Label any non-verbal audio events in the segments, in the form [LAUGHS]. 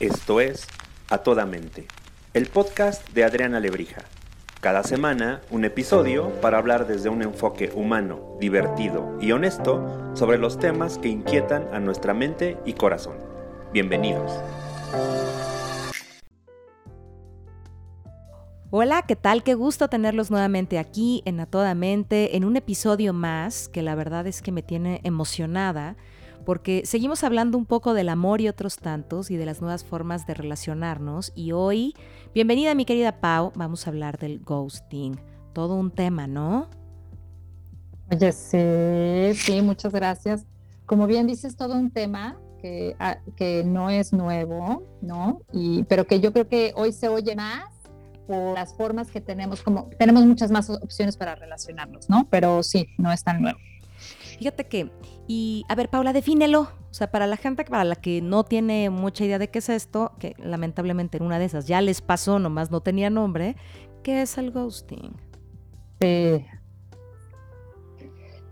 Esto es A Toda Mente, el podcast de Adriana Lebrija. Cada semana un episodio para hablar desde un enfoque humano, divertido y honesto sobre los temas que inquietan a nuestra mente y corazón. Bienvenidos. Hola, ¿qué tal? Qué gusto tenerlos nuevamente aquí en A Toda Mente, en un episodio más que la verdad es que me tiene emocionada porque seguimos hablando un poco del amor y otros tantos y de las nuevas formas de relacionarnos y hoy, bienvenida mi querida Pau, vamos a hablar del ghosting. Todo un tema, ¿no? Oye, sí, sí, muchas gracias. Como bien dices, todo un tema que, ah, que no es nuevo, ¿no? Y, pero que yo creo que hoy se oye más por las formas que tenemos, como tenemos muchas más opciones para relacionarnos, ¿no? Pero sí, no es tan nuevo. Fíjate que, y a ver, Paula, defínelo. O sea, para la gente para la que no tiene mucha idea de qué es esto, que lamentablemente en una de esas ya les pasó, nomás no tenía nombre, ¿qué es el ghosting? Eh,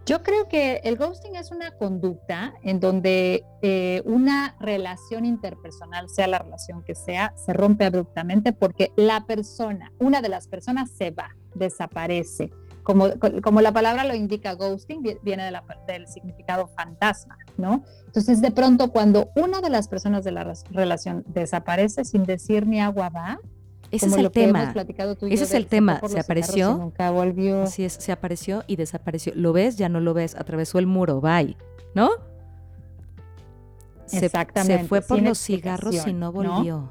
yo creo que el ghosting es una conducta en donde eh, una relación interpersonal, sea la relación que sea, se rompe abruptamente porque la persona, una de las personas se va, desaparece como, la palabra lo indica, ghosting viene del significado fantasma, ¿no? Entonces, de pronto, cuando una de las personas de la relación desaparece sin decir ni agua va, ese es el tema. Ese es el tema. Se apareció. Nunca volvió. Así es, se apareció y desapareció. Lo ves, ya no lo ves. Atravesó el muro, bye. ¿No? Exactamente. Se fue por los cigarros y no volvió.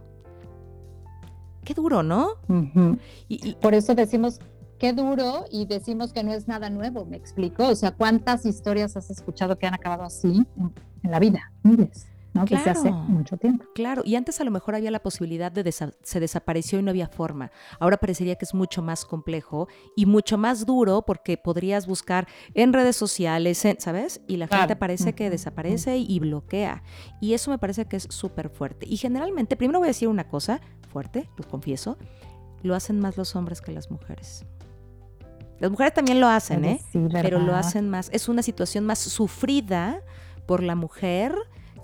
Qué duro, ¿no? y, por eso decimos qué duro y decimos que no es nada nuevo, me explico. O sea, ¿cuántas historias has escuchado que han acabado así en, la vida? Miles. ¿no? que se hace mucho tiempo. Claro, y antes a lo mejor había la posibilidad de se desapareció y no había forma. Ahora parecería que es mucho más complejo y mucho más duro porque podrías buscar en redes sociales, ¿sabes? Y la gente parece que desaparece y bloquea. Y eso me parece que es súper fuerte. Y generalmente, primero voy a decir una cosa fuerte, lo confieso, lo hacen más los hombres que las mujeres. Las mujeres también lo hacen, ¿eh? Pero lo hacen más. Es una situación más sufrida por la mujer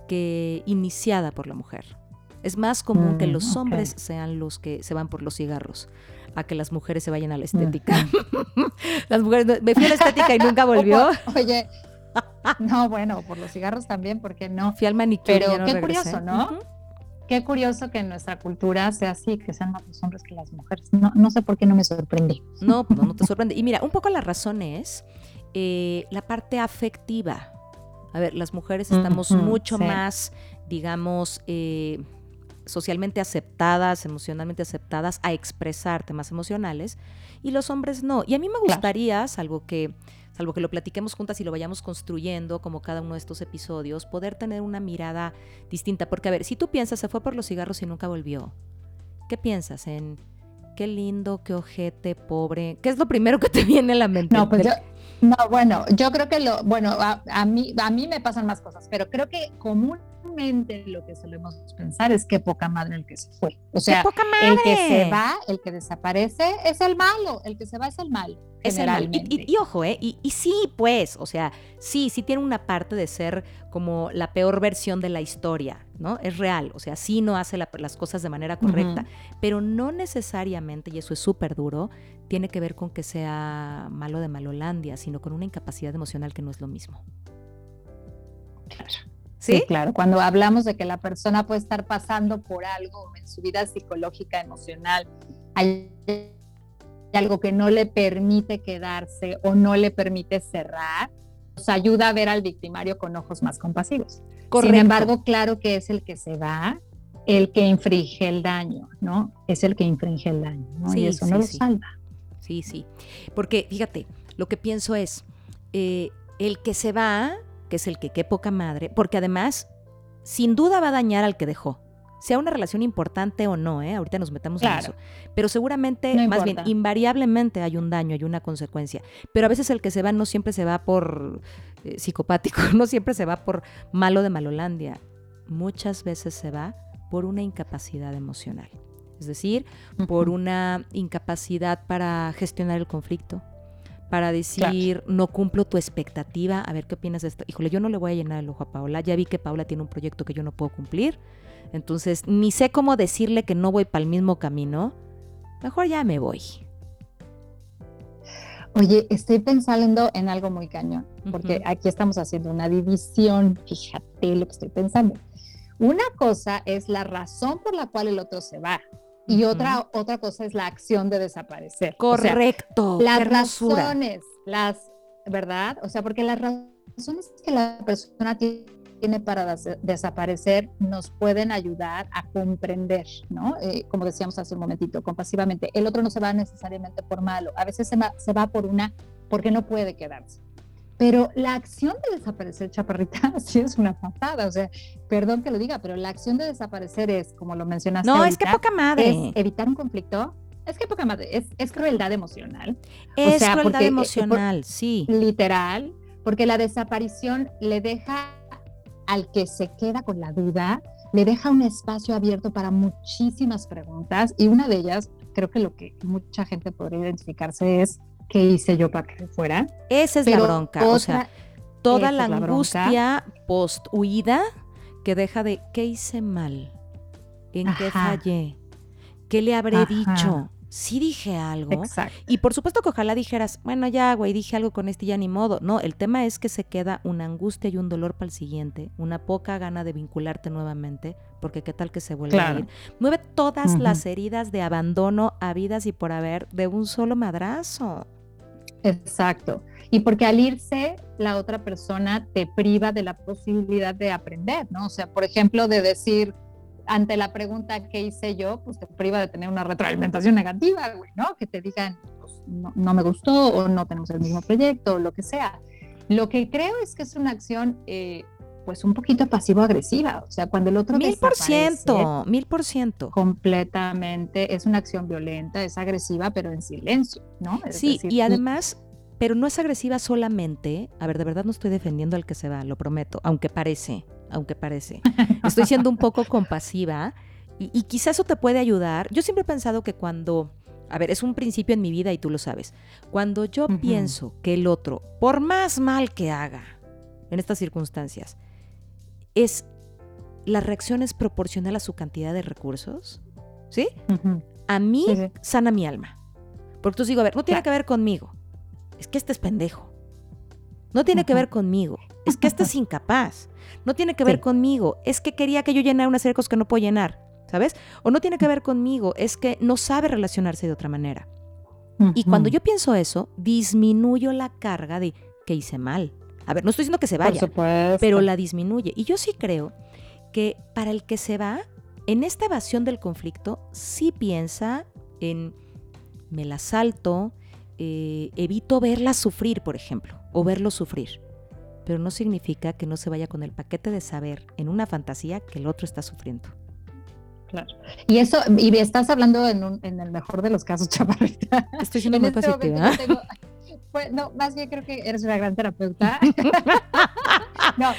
que iniciada por la mujer. Es más común que mm, los hombres sean los que se van por los cigarros a que las mujeres se vayan a la estética. [LAUGHS] las mujeres, me fui a la estética y nunca [LAUGHS] volvió. Oye, [LAUGHS] no, bueno, por los cigarros también, porque no. Fui al manicure. Pero qué curioso, ¿no? Qué curioso que en nuestra cultura sea así, que sean más los hombres que las mujeres. No, no sé por qué no me sorprendí. No, pues no, te sorprende. Y mira, un poco la razón es eh, la parte afectiva. A ver, las mujeres estamos mucho más, digamos, eh, socialmente aceptadas, emocionalmente aceptadas a expresar temas emocionales y los hombres no. Y a mí me gustaría, salvo que salvo que lo platiquemos juntas y lo vayamos construyendo como cada uno de estos episodios, poder tener una mirada distinta. Porque, a ver, si tú piensas, se fue por los cigarros y nunca volvió, ¿qué piensas en qué lindo, qué ojete, pobre? ¿Qué es lo primero que te [LAUGHS] viene a la mente? No, pues yo, no, bueno, yo creo que lo, bueno, a, mí, a mí me pasan más cosas, pero creo que comúnmente lo que solemos pensar es que poca madre el que se fue. O sea, el que se va, el que desaparece es el malo, el que se va es el malo. Es el malo. Y, ojo, ¿eh? Y, y, sí, pues, o sea, sí, sí tiene una parte de ser como la peor versión de la historia, ¿no? Es real, o sea, sí no hace las cosas de manera correcta, pero no necesariamente, y eso es súper duro, tiene que ver con que sea malo de Malolandia, sino con una incapacidad emocional que no es lo mismo. Claro. ¿Sí? claro. Cuando hablamos de que la persona puede estar pasando por algo en su vida psicológica, emocional, hay algo que no le permite quedarse o no le permite cerrar, nos ayuda a ver al victimario con ojos más compasivos. Sin embargo, claro que es el que se va, el que infringe el daño, ¿no? Es el que infringe el daño, ¿no? y eso no lo salva. Sí, sí. Porque fíjate, lo que pienso es, eh, el que se va, que es el que qué poca madre, porque además, sin duda va a dañar al que dejó sea una relación importante o no, ¿eh? ahorita nos metamos en eso. Pero seguramente, más bien, invariablemente hay un daño, hay una consecuencia. Pero a veces el que se va no siempre se va por eh, psicopático, [LAUGHS] no siempre se va por malo de Malolandia. Muchas veces se va por una incapacidad emocional. Es decir, por una incapacidad para gestionar el conflicto, para decir, no cumplo tu expectativa, a ver qué opinas de esto. Híjole, yo no le voy a llenar el ojo a Paula, ya vi que Paula tiene un proyecto que yo no puedo cumplir, entonces ni sé cómo decirle que no voy para el mismo camino, mejor ya me voy. Oye, estoy pensando en algo muy cañón, porque aquí estamos haciendo una división, fíjate lo que estoy pensando. Una cosa es la razón por la cual el otro se va, y otra, otra cosa es la acción de desaparecer. Correcto. las razones, las, ¿verdad? O sea, porque las razones que la persona tiene para desaparecer nos pueden ayudar a comprender, ¿no? Eh, como decíamos hace un momentito, compasivamente. El otro no se va necesariamente por malo, a veces se va, se va por una, porque no puede quedarse. Pero la acción de desaparecer, chaparrita, [LAUGHS] sí es una patada. O sea, perdón que lo diga, pero la acción de desaparecer es, como lo mencionaste. No, es que poca madre. Es evitar un conflicto. Es que poca madre. Es, es crueldad emocional. Es crueldad eh, emocional, sí. Literal, porque la desaparición le deja al que se queda con la duda, le deja un espacio abierto para muchísimas preguntas y una de ellas, creo que lo que mucha gente podría identificarse es ¿qué hice yo para que fuera? Esa es la bronca, o sea, toda la angustia post huida que deja de ¿qué hice mal? ¿En qué fallé? ¿Qué le habré dicho? sí dije algo. Y por supuesto que ojalá dijeras, bueno, ya, güey, dije algo con este ya ni modo. No, el tema es que se queda una angustia y un dolor para el siguiente, una poca gana de vincularte nuevamente, porque qué tal que se vuelve a ir. Mueve todas las heridas de abandono habidas y por haber de un solo madrazo. Exacto. Y porque al irse, la otra persona te priva de la posibilidad de aprender, ¿no? O sea, por ejemplo, de decir, ante la pregunta ¿qué hice yo? Pues te priva de tener una retroalimentación negativa, güey, ¿no? Que te digan, pues, no, me gustó o no tenemos el mismo proyecto o lo que sea. Lo que creo es que es una acción, eh, pues un poquito pasivo-agresiva, o sea, cuando el otro Mil por ciento, mil por ciento. Completamente, es una acción violenta, es agresiva, pero en silencio, ¿no? sí, y además pero no es agresiva solamente. A ver, de verdad no estoy defendiendo al que se va, lo prometo, aunque parece aunque parece. Estoy siendo un poco compasiva y, quizás eso te puede ayudar. Yo siempre he pensado que cuando, a ver, es un principio en mi vida y tú lo sabes, cuando yo pienso que el otro, por más mal que haga en estas circunstancias, es la reacción es proporcional a su cantidad de recursos, ¿sí? A mí sana mi alma. Porque tú digo, a ver, no tiene que ver conmigo. Es que este es pendejo. No tiene que ver conmigo. Es que este es [LAUGHS] incapaz. No tiene que ver conmigo, es que quería que yo llenara una serie de cosas que no puedo llenar, ¿sabes? O no tiene que ver conmigo, es que no sabe relacionarse de otra manera. Y cuando yo pienso eso, disminuyo la carga de que hice mal. A ver, no estoy diciendo que se vaya, pero la disminuye. Y yo sí creo que para el que se va, en esta evasión del conflicto, sí piensa en me la salto, eh, evito verla sufrir, por ejemplo, o verlo sufrir pero no significa que no se vaya con el paquete de saber en una fantasía que el otro está sufriendo. Claro. Y eso, y estás hablando en, en el mejor de los casos, [LAUGHS] chaparrita. Estoy siendo muy este positiva. Pues, no, más bien creo que eres una gran terapeuta. [LAUGHS] no,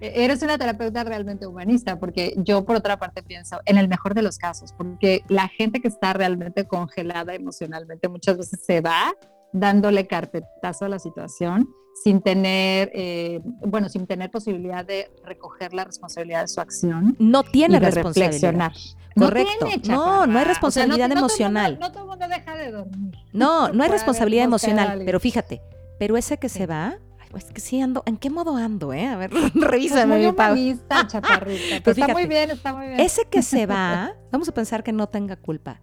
eres una terapeuta realmente humanista, porque yo por otra parte pienso en el mejor de los casos, porque la gente que está realmente congelada emocionalmente muchas veces se va dándole carpetazo a la situación sin tener, eh, bueno, sin tener posibilidad de recoger la responsabilidad de su acción. No tiene responsabilidad. Correcto. No, no, hay responsabilidad emocional. No, todo el mundo deja de dormir. No, no hay responsabilidad emocional, pero fíjate, pero ese que se va, es que sí ando, ¿en qué modo ando, eh? A ver, [LAUGHS] revísame mi chaparrita. [LAUGHS] está muy bien, está muy bien. Ese que se [LAUGHS] va, vamos a pensar que no tenga culpa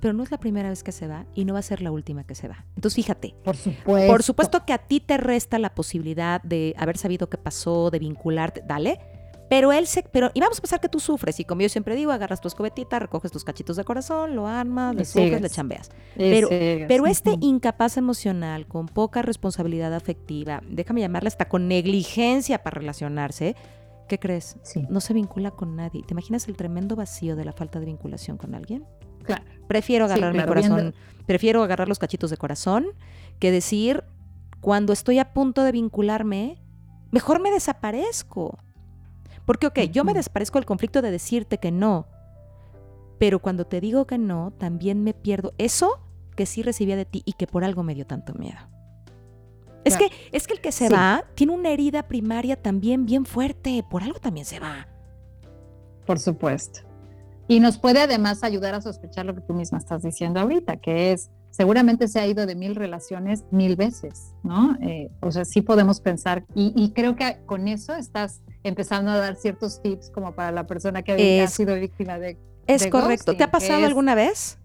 pero no es la primera vez que se va y no va a ser la última que se va. Entonces, fíjate. Por supuesto. Por supuesto que a ti te resta la posibilidad de haber sabido qué pasó, de vincularte, dale. Pero él se, pero, y vamos a pensar que tú sufres, y como yo siempre digo, agarras tu escobetita, recoges tus cachitos de corazón, lo armas, le sufres, le chambeas. Pero, pero este incapaz emocional, con poca responsabilidad afectiva, déjame llamarle hasta con negligencia para relacionarse, ¿qué crees? No se vincula con nadie. ¿Te imaginas el tremendo vacío de la falta de vinculación con alguien? Prefiero agarrar mi corazón, prefiero agarrar los cachitos de corazón que decir, cuando estoy a punto de vincularme, mejor me desaparezco. Porque, ok, yo me desaparezco del conflicto de decirte que no, pero cuando te digo que no, también me pierdo eso que sí recibía de ti y que por algo me dio tanto miedo. Es que, es que el que se va tiene una herida primaria también bien fuerte, por algo también se va. Por supuesto. Y nos puede además ayudar a sospechar lo que tú misma estás diciendo ahorita, que es, seguramente se ha ido de mil relaciones mil veces, ¿no? Eh, o sea, sí podemos pensar, y, creo que con eso estás empezando a dar ciertos tips como para la persona que ha sido víctima de... Es correcto. ¿Te ha pasado alguna vez?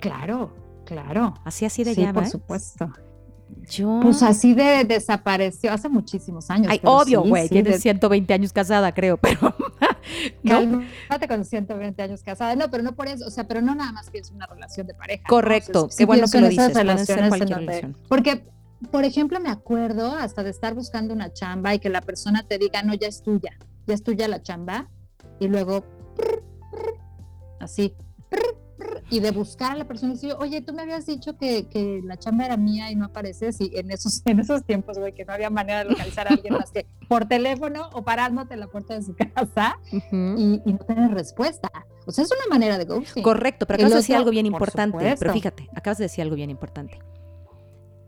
Claro, claro. Así, así de sí, por supuesto. Yo... Pues así de desapareció hace muchísimos años. Ay, obvio, güey, tienes 120 años casada, creo, pero... [LAUGHS] ¿no? con 120 años casada. No, pero no por eso, o sea, pero no nada más pienso en una relación de pareja. Correcto, qué bueno que lo dices. Relaciones porque, por ejemplo, me acuerdo hasta de estar buscando una chamba y que la persona te diga, no, ya es tuya, ya es tuya la chamba, y luego, así, y de buscar a la persona y decir, oye, tú me habías dicho que, que, la chamba era mía y no apareces, y en esos, [LAUGHS] en esos tiempos, güey, que no había manera de localizar a alguien más que por teléfono o parándote en la puerta de su [LAUGHS] casa y, no tener respuesta. O sea, es una manera de ghosting. Correcto, pero acabas de decir algo bien importante. Pero fíjate, acabas de decir algo bien importante.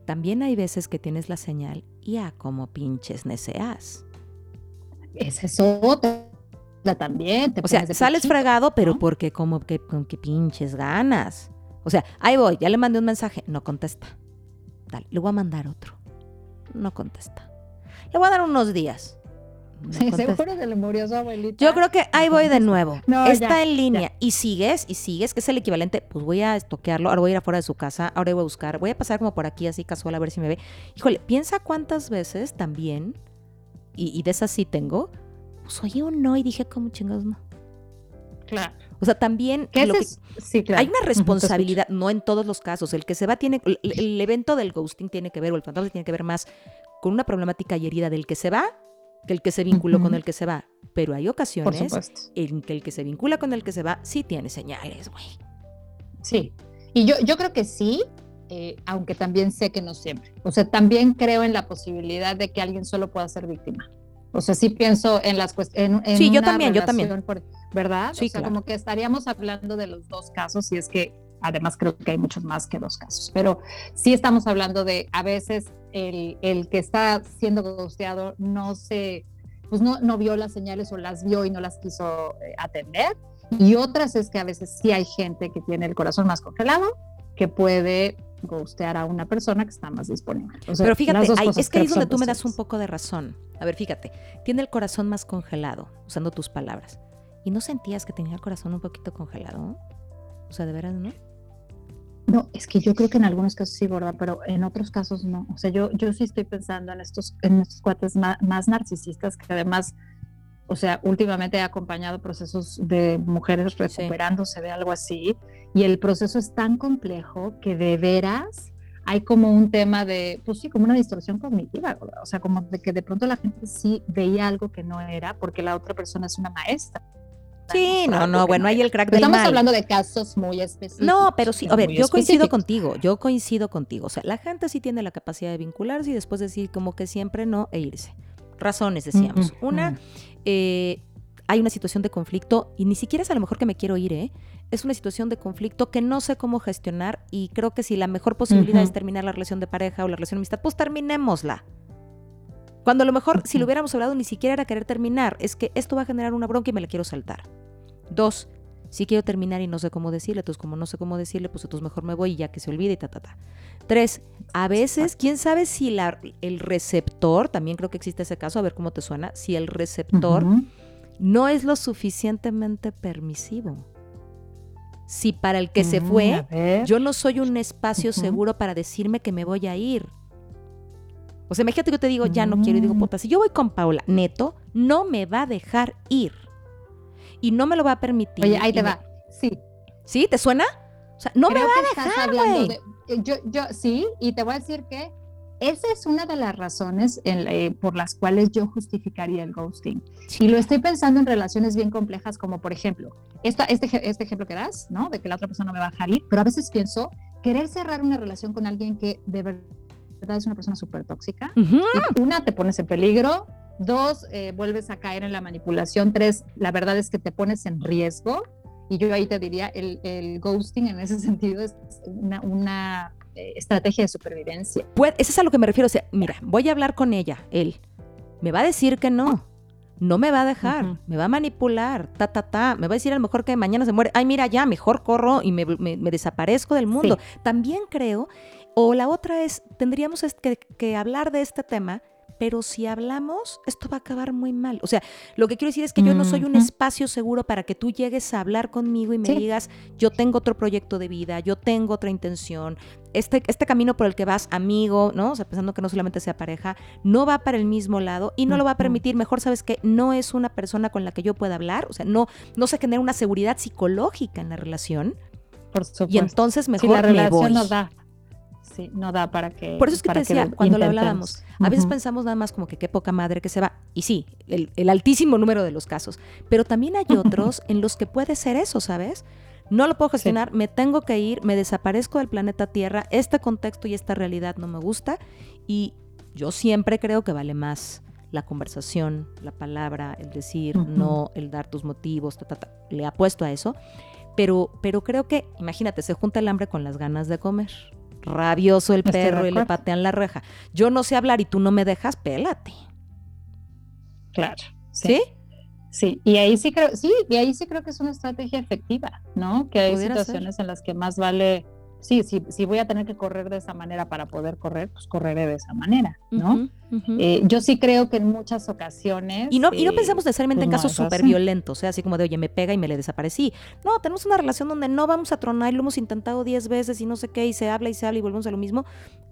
También hay veces que tienes la señal y a como pinches neceas. Esa es otra también. Te o sea, sales fregado, pero porque como que con qué pinches ganas. O sea, ahí voy, ya le mandé un mensaje, no contesta. Dale, le voy a mandar otro. No contesta. Le voy a dar unos días. sí, seguro se le murió su abuelita. Yo creo que ahí voy de nuevo. Está en línea y sigues y sigues, que es el equivalente. Pues voy a estoquearlo, ahora voy a ir afuera de su casa, ahora voy a buscar, voy a pasar como por aquí así casual a ver si me ve. Híjole, piensa cuántas veces también, y, y de esas sí tengo, pues oye un no y dije, ¿cómo chingados no? Claro. O sea, también sí, claro. hay una responsabilidad, no en todos los casos. El que se va tiene, el, evento del ghosting tiene que ver, o el fantasma tiene que ver más con una problemática y herida del que se va que el que se vinculó con el que se va. Pero hay ocasiones en que el que se vincula con el que se va sí tiene señales, güey. Sí. Y yo, yo creo que sí, eh, aunque también sé que no siempre. O sea, también creo en la posibilidad de que alguien solo pueda ser víctima. O sea, sí pienso en las cuestiones. Sí, yo también, yo también. ¿Verdad? Sí, o sea, como que estaríamos hablando de los dos casos, y es que además creo que hay muchos más que dos casos, pero sí estamos hablando de a veces el, el que está siendo ghosteado no se, pues no, no vio las señales o las vio y no las quiso eh, atender. Y otras es que a veces sí hay gente que tiene el corazón más congelado, que puede gustear a una persona que está más disponible. Pero fíjate, es que ahí es donde tú me das un poco de razón. A ver, fíjate, tiene el corazón más congelado, usando tus palabras. ¿Y no sentías que tenía el corazón un poquito congelado? O sea, de veras, ¿no? No, es que yo creo que en algunos casos sí, ¿verdad? Pero en otros casos no. O sea, yo, yo sí estoy pensando en estos, en estos cuates más narcisistas que además o sea, últimamente he acompañado procesos de mujeres recuperándose de algo así y el proceso es tan complejo que de veras hay como un tema de, pues sí, como una distorsión cognitiva, o sea, como de que de pronto la gente sí veía algo que no era porque la otra persona es una maestra. Sí, no, no, bueno, hay el crack del Estamos hablando de casos muy específicos. No, pero sí, a ver, yo coincido contigo, yo coincido contigo. O sea, la gente sí tiene la capacidad de vincularse y después decir como que siempre no e irse. Razones, decíamos. Una, eh, hay una situación de conflicto y ni siquiera es a lo mejor que me quiero ir, ¿eh? Es una situación de conflicto que no sé cómo gestionar y creo que si la mejor posibilidad es terminar la relación de pareja o la relación de amistad, pues terminémosla. Cuando a lo mejor si lo hubiéramos hablado ni siquiera era querer terminar, es que esto va a generar una bronca y me la quiero saltar. Dos, si quiero terminar y no sé cómo decirle, entonces como no sé cómo decirle, pues entonces mejor me voy y ya que se olvide y ta, ta, ta. Tres, a veces, quién sabe si la, el receptor, también creo que existe ese caso, a ver cómo te suena, si el receptor no es lo suficientemente permisivo. Si para el que se mm, fue, yo no soy un espacio seguro para decirme que me voy a ir. O sea, imagínate que yo te digo, ya no quiero, y digo, mm. puta, si yo voy con Paula, neto, no me va a dejar ir. Y no me lo va a permitir. Oye, ahí te va. Sí. ¿Sí? ¿Te suena? O sea, no me va a dejar, güey. Eh, yo, yo, sí, y te voy a decir que esa es una de las razones eh, por las cuales yo justificaría el ghosting. Y lo estoy pensando en relaciones bien complejas, como por ejemplo, esta, este, este ejemplo que das, ¿no? De que la otra persona me va a dejar ir, pero a veces pienso, querer cerrar una relación con alguien que de verdad es una persona súper tóxica. Una, te pones en peligro. Dos, eh, vuelves a caer en la manipulación. Tres, la verdad es que te pones en riesgo. Y yo ahí te diría, el, el ghosting en ese [LAUGHS] sentido es una, una eh, estrategia de supervivencia. Pues, eso es a lo que me refiero. O sea, mira, voy a hablar con ella, él. Me va a decir que no. No me va a dejar, me va a manipular, ta, ta, ta. Me va a decir a lo mejor que mañana se muere. Ay, mira, ya, mejor corro y me, desaparezco del mundo. También creo, o la otra es, tendríamos que hablar de este tema pero si hablamos, esto va a acabar muy mal. O sea, lo que quiero decir es que yo no soy un espacio seguro para que tú llegues a hablar conmigo y me digas, yo tengo otro proyecto de vida, yo tengo otra intención, este, este camino por el que vas, amigo, ¿no? O sea, pensando que no solamente sea pareja, no va para el mismo lado y no lo va a permitir. Mejor sabes que no es una persona con la que yo pueda hablar, o sea, no, no se genera una seguridad psicológica en la relación. Por supuesto. Y entonces mejor la relación me da sí, no da para que. Por eso es que te decía, cuando lo hablábamos, a veces pensamos nada más como que qué poca madre que se va. Y sí, el, altísimo número de los casos. Pero también hay [LAUGHS] otros en los que puede ser eso, ¿sabes? No lo puedo gestionar, me tengo que ir, me desaparezco del planeta Tierra, este contexto y esta realidad no me gusta. Y yo siempre creo que vale más la conversación, la palabra, el decir no, el dar tus motivos, le apuesto a eso. Pero, pero creo que, imagínate, se junta el hambre con las ganas de comer rabioso el perro y le patean la reja. Yo no sé hablar y tú no me dejas, pélate. Claro. ¿Sí? Sí, y ahí sí creo, sí, y ahí sí creo que es una estrategia efectiva, ¿no? Que hay situaciones en las que más vale sí, si voy a tener que correr de esa manera para poder correr, pues correré de esa manera, ¿no? Eh, yo sí creo que en muchas ocasiones... Y no, y no eh, pensamos necesariamente en pues, casos súper violentos, así como de, oye, me pega y me le desaparecí. No, tenemos una relación donde no vamos a tronar y lo hemos intentado diez veces y no sé qué, y se habla y se habla y volvemos a lo mismo.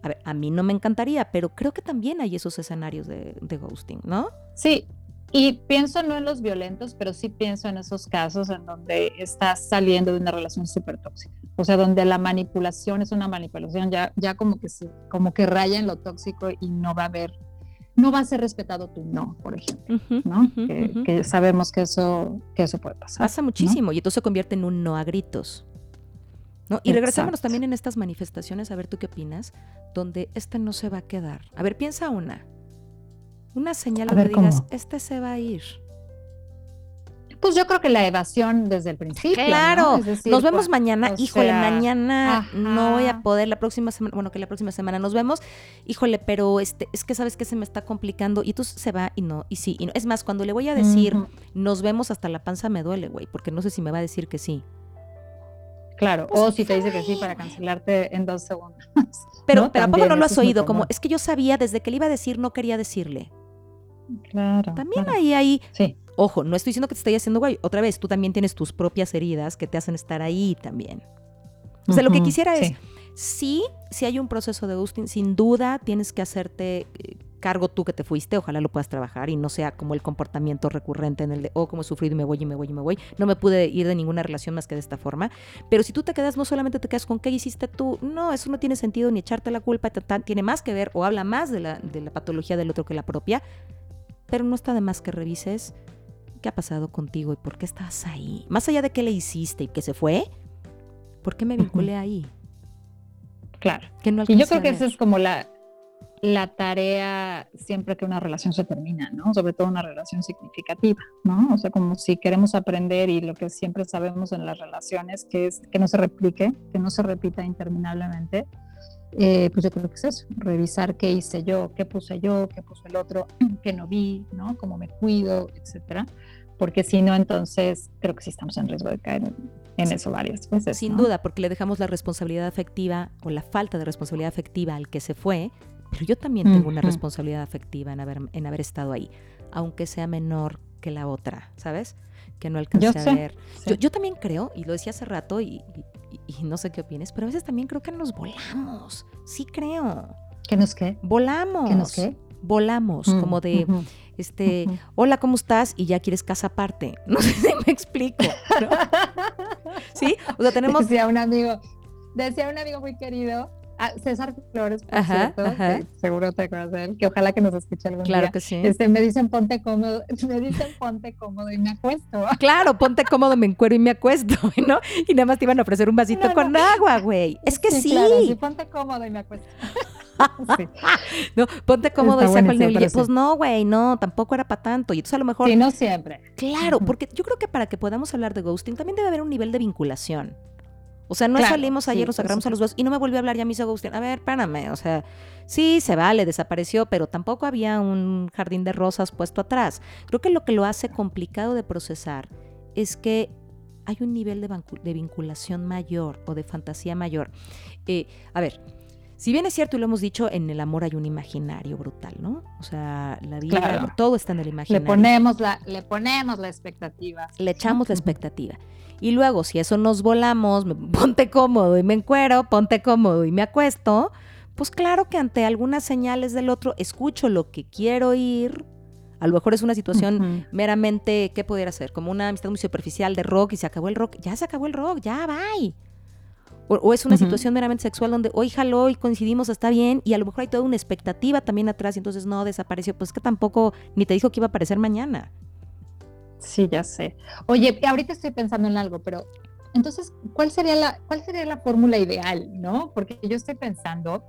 A ver, a mí no me encantaría, pero creo que también hay esos escenarios de, de ghosting, ¿no? Sí, y pienso no en los violentos, pero sí pienso en esos casos en donde estás saliendo de una relación súper tóxica. O sea, donde la manipulación es una manipulación ya, ya como que como que raya en lo tóxico y no va a haber, no va a ser respetado tu no, por ejemplo, ¿no? que, sabemos que eso, que eso puede pasar. Pasa muchísimo y entonces se convierte en un no a gritos. ¿no? Y regresémonos también en estas manifestaciones, a ver tú qué opinas, donde este no se va a quedar. A ver, piensa una. Una señal donde digas, este se va a ir. Pues yo creo que la evasión desde el principio. Claro, nos vemos mañana. Híjole, mañana no voy a poder, la próxima semana, bueno, que la próxima semana nos vemos. Híjole, pero este, es que sabes que se me está complicando. Y tú se va y no, y sí, y no. Es más, cuando le voy a decir, nos vemos hasta la panza me duele, güey, porque no sé si me va a decir que sí. Claro, pues o si te dice que sí para cancelarte en dos segundos. Pero, [LAUGHS] pero ¿a poco no lo has oído? Como, es que yo sabía desde que le iba a decir, no quería decirle. Claro. También ahí, ahí. Sí. Ojo, no estoy diciendo que te esté haciendo guay. Otra vez, tú también tienes tus propias heridas que te hacen estar ahí también. O sea, lo que quisiera es, sí. si hay un proceso de ghosting, sin duda tienes que hacerte eh, cargo tú que te fuiste, ojalá lo puedas trabajar y no sea como el comportamiento recurrente en el de, oh, como he sufrido y me voy y me voy y me voy. No me pude ir de ninguna relación más que de esta forma. Pero si tú te quedas, no solamente te quedas con qué hiciste tú, no, eso no tiene sentido ni echarte la culpa, tiene más que ver o habla más de la, de la patología del otro que la propia pero no está de más que revises qué ha pasado contigo y por qué estás ahí. Más allá de qué le hiciste y que se fue, ¿por qué me vinculé ahí? Claro. y yo creo que esa es como la, la tarea siempre que una relación se termina, ¿no? Sobre todo una relación significativa, ¿no? O sea, como si queremos aprender y lo que siempre sabemos en las relaciones, que es que no se replique, que no se repita interminablemente, eh, pues yo creo que es eso, revisar qué hice yo, qué puse yo, qué puso el otro, [CLEARS THROAT] qué no vi, ¿no? Cómo me cuido, etcétera. Porque si no, entonces creo que sí estamos en riesgo de caer en, eso varias veces. Sin duda, porque le dejamos la responsabilidad afectiva o la falta de responsabilidad afectiva al que se fue, pero yo también tengo una responsabilidad afectiva en haber, en haber estado ahí, aunque sea menor que la otra, ¿sabes? Que no alcance a ver. Yo, yo, también creo, y lo decía hace rato, y, y, no sé qué opines, pero a veces también creo que nos volamos. Sí creo. ¿Qué nos qué? Volamos. ¿Qué nos qué? Volamos, mm, como de, este, hola, ¿cómo estás? Y ya quieres casa aparte. [LAUGHS] No sé si me explico. [LAUGHS] ¿Sí? O sea, tenemos... Decía un amigo, decía un amigo muy querido, Ah, César Flores, por cierto, seguro te acuerdas de él, que ojalá que nos escuche algún claro día. que sí. Este, me dicen ponte cómodo, [LAUGHS] me dicen ponte cómodo y me acuesto. [LAUGHS] Claro, ponte cómodo, me encuero y me acuesto, [LAUGHS] ¿no? Y nada más te iban a ofrecer un vasito con agua, güey. Es que sí. sí. ponte cómodo y me acuesto. No, ponte cómodo y saco el negro. Pues no, güey, no, tampoco era para tanto. Y entonces a lo mejor. Sí, no siempre. Claro, porque yo creo que para que podamos hablar de ghosting también debe haber un nivel de vinculación. O sea, no salimos ayer, nos agarramos a los dos y no me volvió a hablar, ya me hizo Agustín. A ver, espérame, o sea, sí, se vale, desapareció, pero tampoco había un jardín de rosas puesto atrás. Creo que lo que lo hace complicado de procesar es que hay un nivel de, vinculación mayor o de fantasía mayor. Eh, a ver, si bien es cierto y lo hemos dicho, en el amor hay un imaginario brutal, ¿no? O sea, la vida, todo está en el imaginario. Le ponemos la, le ponemos la expectativa. Le echamos la expectativa. Y luego, si eso nos volamos, [LAUGHS] ponte cómodo y me encuero, ponte cómodo y me acuesto, pues claro que ante algunas señales del otro escucho lo que quiero oír, a lo mejor es una situación meramente, ¿qué pudiera ser? Como una amistad muy superficial de rock y se acabó el rock. Ya se acabó el rock, ya, bye. O, es una situación meramente sexual donde hoy jaló y coincidimos, está bien, y a lo mejor hay toda una expectativa también atrás y entonces no desapareció. Pues que tampoco ni te dijo que iba a aparecer mañana. Sí, ya sé. Oye, ahorita estoy pensando en algo, pero entonces, ¿cuál sería la, cuál sería la fórmula ideal, no? Porque yo estoy pensando,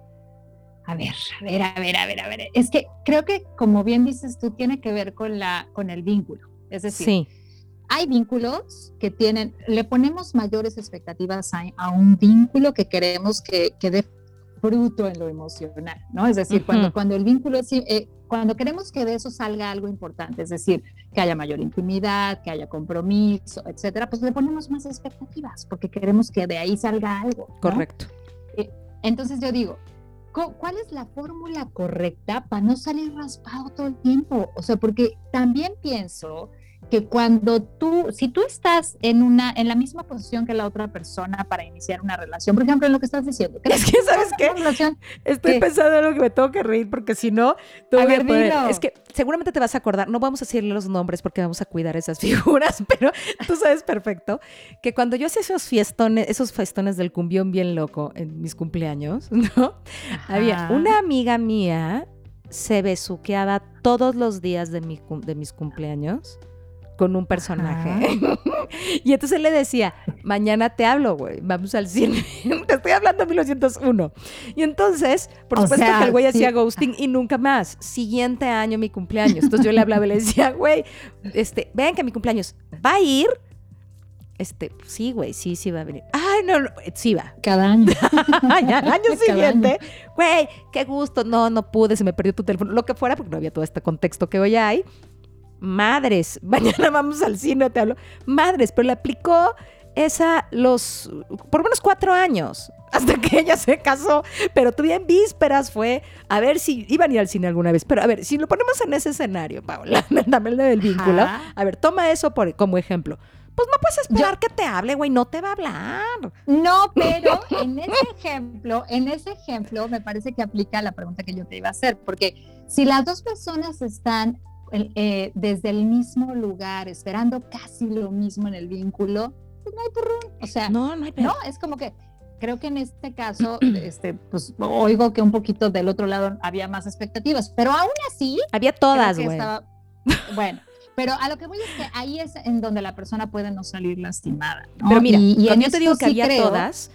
a ver, a ver, a ver, a ver, a ver. Es que creo que, como bien dices tú, tiene que ver con, la, con el vínculo. Es decir, hay vínculos que tienen, le ponemos mayores expectativas a, un vínculo que queremos que, que dé fruto en lo emocional, ¿no? Es decir, cuando, cuando el vínculo es, eh, cuando queremos que de eso salga algo importante, es decir, que haya mayor intimidad, que haya compromiso, etcétera, pues le ponemos más expectativas porque queremos que de ahí salga algo. Correcto. Eh, entonces yo digo, ¿cuál es la fórmula correcta para no salir raspado todo el tiempo? O sea, porque también pienso que cuando tú, si tú estás en una, en la misma posición que la otra persona para iniciar una relación, por ejemplo, en lo que estás diciendo, es que [LAUGHS] sabes qué, estoy pensando en algo que me tengo que reír porque si no, es que seguramente te vas a acordar, no vamos a decirle los nombres porque vamos a cuidar esas [LAUGHS] figuras, pero tú sabes perfecto que cuando yo hacía esos fiestones, esos festones del cumbión bien loco en mis cumpleaños, [LAUGHS] ¿no? Había una amiga mía se besuqueaba todos los días de, mi, de mis cumpleaños con un personaje. [LAUGHS] y entonces le decía, mañana te hablo, güey, vamos al cine. [LAUGHS] te estoy hablando de 1901. Y entonces, por supuesto que el güey hacía ghosting y nunca más. Siguiente año mi cumpleaños. Entonces yo le hablaba y le decía, [LAUGHS] güey, este, vean que mi cumpleaños va a ir. Este, sí, güey, sí, sí va a venir. Ay, no, no sí va. Cada año. ya, el año siguiente, güey, qué gusto. No, no pude, se me perdió tu teléfono, lo que fuera, porque no había todo este contexto que hoy hay madres, [LAUGHS] mañana vamos al cine, te hablo, madres, pero le aplicó esa los, por lo menos cuatro años, hasta que ella se casó, pero todavía en vísperas fue a ver si iban a ir al cine alguna vez, pero a ver, si lo ponemos en ese escenario, Paola, [LAUGHS] también del vínculo, a ver, toma eso por, como ejemplo. Pues no puedes esperar que te hable, güey, no te va a hablar. No, [LAUGHS] pero en ese ejemplo, en ese ejemplo me parece que aplica la pregunta que yo te iba a hacer, porque si las dos personas están eh, desde el mismo lugar, esperando casi lo mismo en el vínculo, pues no hay porrón. O sea, no, no, hay no es como que creo que en este caso, [CLEARS THROAT] este, pues oigo que un poquito del otro lado había más expectativas, pero aún así. Había todas, güey. Bueno. Pero a lo que voy es que ahí es en donde la persona puede no salir lastimada. Pero mira, y, yo te digo que había todas,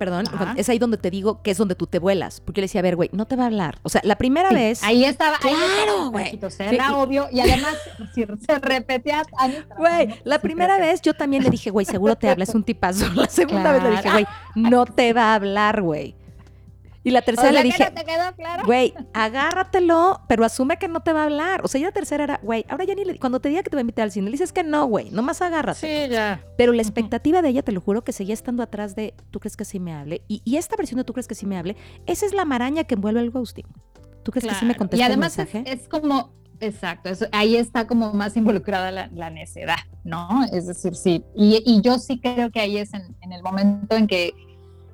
perdón, es ahí donde te digo que es donde tú te vuelas. Porque le decía, a ver, güey, no te va a hablar. O sea, la primera vez. Ahí estaba. Claro, güey. Era obvio. Y además, si se repetía. Güey, la primera vez yo también le dije, güey, seguro te habla, es un tipazo. [LAUGHS] La segunda vez le dije, güey, no te va a hablar, güey. Y la tercera le dije, güey, agárratelo, pero asume que no te va a hablar. O sea, ya la tercera era, güey, ahora ya ni le, cuando te diga que te va a invitar al cine, le dices que no, güey, nomás agárrate. Sí, ya. Pero la expectativa de ella, te lo juro, que seguía estando atrás de, ¿tú crees que sí me hable? Y, esta versión de ¿tú crees que sí me hable? Esa es la maraña que envuelve el ghosting. ¿Tú crees que sí me contesta Y además el mensaje? Es, como, exacto, ahí está como más involucrada la, necedad, ¿no? Es decir, sí. Y, y, yo sí creo que ahí es en el momento en que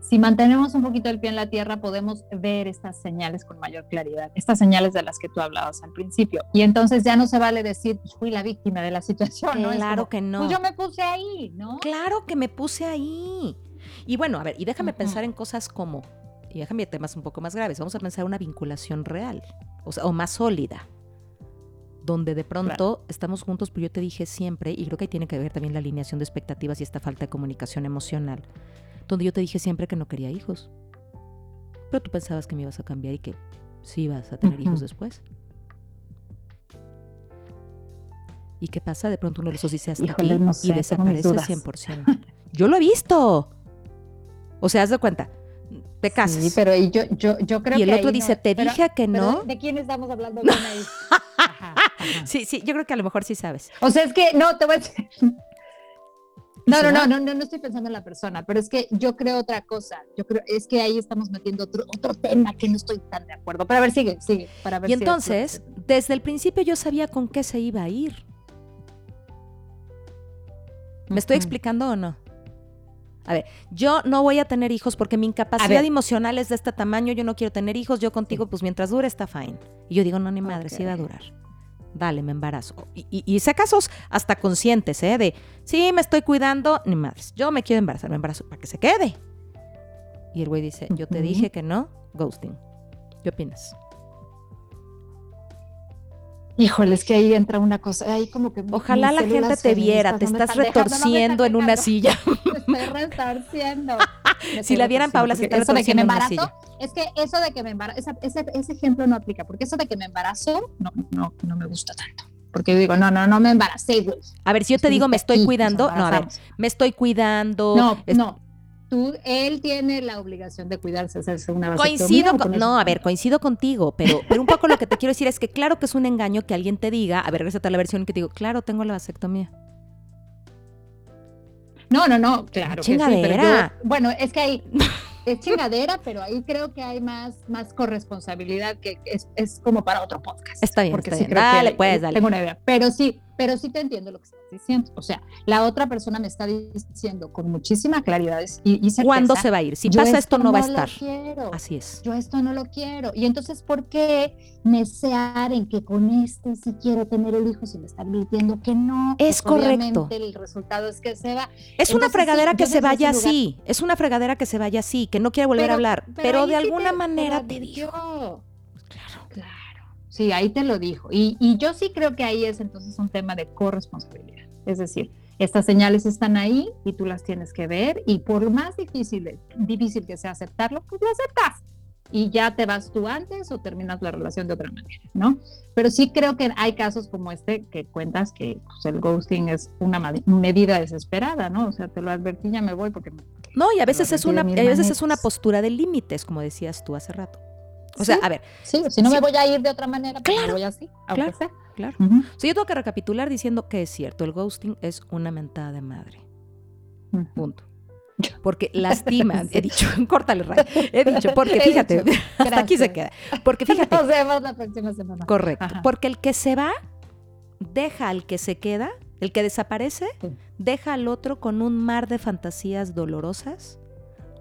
si mantenemos un poquito el pie en la tierra, podemos ver estas señales con mayor claridad, estas señales de las que tú hablabas al principio. Y entonces ya no se vale decir, pues, fui la víctima de la situación, ¿no? Claro que no. Pues yo me puse ahí, ¿no? Claro que me puse ahí. Y bueno, a ver, y déjame pensar en cosas como, y déjame temas un poco más graves, vamos a pensar una vinculación real, o, sea, o más sólida donde de pronto estamos juntos, pero yo te dije siempre, y creo que ahí tiene que ver también la alineación de expectativas y esta falta de comunicación emocional donde yo te dije siempre que no quería hijos. Pero tú pensabas que me ibas a cambiar y que sí ibas a tener hijos después. ¿Y qué pasa? De pronto uno de esos dice hasta aquí y desaparece 100%. Yo lo he visto. O sea, haz de cuenta, te casas. Sí, pero yo, yo, yo creo que. Y el otro dice, te dije que no. ¿De quién estamos hablando? [LAUGHS] Sí, sí, yo creo que a lo mejor sí sabes. O sea, es que, no, te voy a decir. No, no, no, no, no, no estoy pensando en la persona, pero es que yo creo otra cosa. Yo creo, es que ahí estamos metiendo otro, otro tema que no estoy tan de acuerdo. Pero a ver, sigue, sigue. Para ver y entonces, desde el principio yo sabía con qué se iba a ir. ¿Me estoy explicando o no? A ver, yo no voy a tener hijos porque mi incapacidad emocional es de este tamaño, yo no quiero tener hijos, yo contigo, pues mientras dure está fine. Y yo digo, no, ni madre, sí va a durar dale, me embarazo. Y, y, hice casos hasta conscientes, ¿eh? De, sí, me estoy cuidando, ni madres, yo me quiero embarazar, me embarazo para que se quede. Y el güey dice, yo te dije que no, ghosting. ¿Qué opinas? Híjole, es que ahí entra una cosa, ahí como que... Ojalá la gente te viera, te estás retorciendo en una silla. [LAUGHS] Me estoy retorciendo. [LAUGHS] si la vieran, Paula, se está retorciendo en una silla. Es que eso de que me embarazo, ese, ese, ejemplo no aplica, porque eso de que me embarazo no, no, no me gusta tanto. Porque yo digo, no, no, no me embaracé, güey. A ver, si yo te digo, me estoy cuidando, no, a ver, me estoy cuidando. No, no, tú, él tiene la obligación de cuidarse, hacerse una Coincido con, no, a ver, coincido contigo, pero, pero un poco lo que te quiero decir es que claro que es un engaño que alguien te diga, a ver, regresate a la versión que te digo, claro, tengo la vasectomía. No, no, no, claro. Chingadera. bueno, es que hay, es chingadera, pero ahí creo que hay más, más corresponsabilidad que es, es como para otro podcast. Está bien, porque está sí bien. dale, pues, dale. Tengo una idea, pero sí, pero sí te entiendo lo que estás diciendo. O sea, la otra persona me está diciendo con muchísima claridad y, y ¿Cuándo se va a ir? Si pasa esto, no va a estar. Quiero. Así es. Yo esto no lo quiero. Y entonces, ¿por qué necear en que con este sí quiero tener el hijo si me está advirtiendo que no? Es pues, correcto. El resultado es que se va. Es una fregadera que se vaya así. Es una fregadera que se vaya así, que no quiere volver a hablar. Pero, de alguna manera te dijo. Sí, ahí te lo dijo. Y, yo sí creo que ahí es entonces un tema de corresponsabilidad. Es decir, estas señales están ahí y tú las tienes que ver y por más difícil, difícil que sea aceptarlo, pues lo aceptas. Y ya te vas tú antes o terminas la relación de otra manera, ¿no? Pero sí creo que hay casos como este que cuentas que pues, el ghosting es una medida desesperada, ¿no? O sea, te lo advertí, ya me voy porque... No, y a veces, es una, a veces es una postura de límites, como decías tú hace rato. O sea, a ver. Sí, si no me voy a ir de otra manera, pues claro, me voy así, claro, Claro. yo tengo que recapitular diciendo que es cierto, el ghosting es una mentada de madre. Punto. Porque [LAUGHS] lastima, he dicho, [LAUGHS] córtale, Ray. He dicho, porque [LAUGHS] fíjate, hasta aquí se queda. Porque fíjate. Nos vemos la próxima semana. Correcto. Porque el que se va, deja al que se queda, el que desaparece, deja al otro con un mar de fantasías dolorosas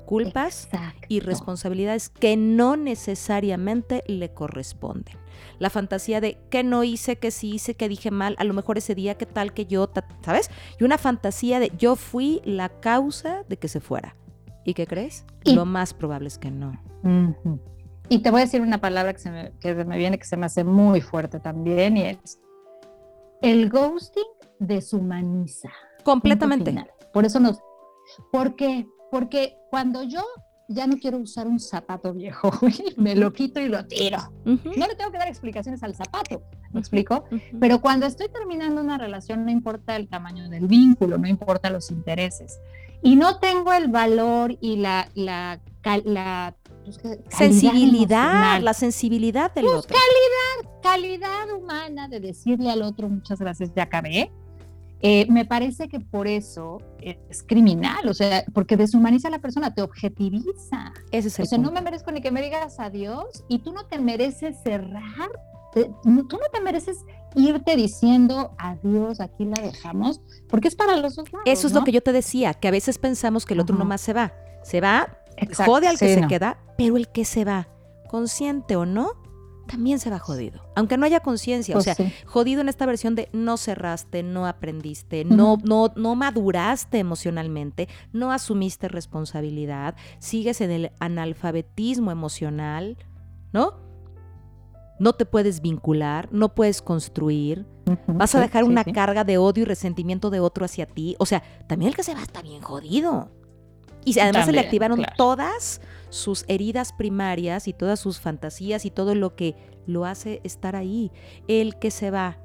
culpas y responsabilidades que no necesariamente le corresponden. La fantasía de que no hice, que sí hice, que dije mal, a lo mejor ese día, que tal, que yo, ¿sabes? Y una fantasía de yo fui la causa de que se fuera. ¿Y qué crees? lo más probable es que no. Y te voy a decir una palabra que se, me, que me viene, que se me hace muy fuerte también, y es el ghosting deshumaniza. Completamente. Por eso nos... Porque porque cuando yo ya no quiero usar un zapato viejo, [LAUGHS] me lo quito y lo tiro. No le tengo que dar explicaciones al zapato, ¿me explico? Pero cuando estoy terminando una relación, no importa el tamaño del vínculo, no importa los intereses. Y no tengo el valor y la, la, la pues, sensibilidad, la sensibilidad del pues, otro. Calidad, calidad humana de decirle al otro muchas gracias, ya acabé eh, me parece que por eso es criminal, o sea, porque deshumaniza a la persona, te objetiviza. Ese es el o sea, no me merezco ni que me digas adiós y tú no te mereces cerrar, tú no te mereces irte diciendo adiós, aquí la dejamos, porque es para los dos lados. Eso es lo que yo te decía, que a veces pensamos que el otro nomás se va, se va, jode al que se queda, pero el que se va, consciente o no, también se va jodido. Aunque no haya conciencia, o pues sea, jodido en esta versión de no cerraste, no aprendiste, no, no, no maduraste emocionalmente, no asumiste responsabilidad, sigues en el analfabetismo emocional, ¿no? No te puedes vincular, no puedes construir, vas a dejar una carga de odio y resentimiento de otro hacia ti. O sea, también el que se va está bien jodido. Y además se le activaron todas sus heridas primarias y todas sus fantasías y todo lo que lo hace estar ahí. El que se va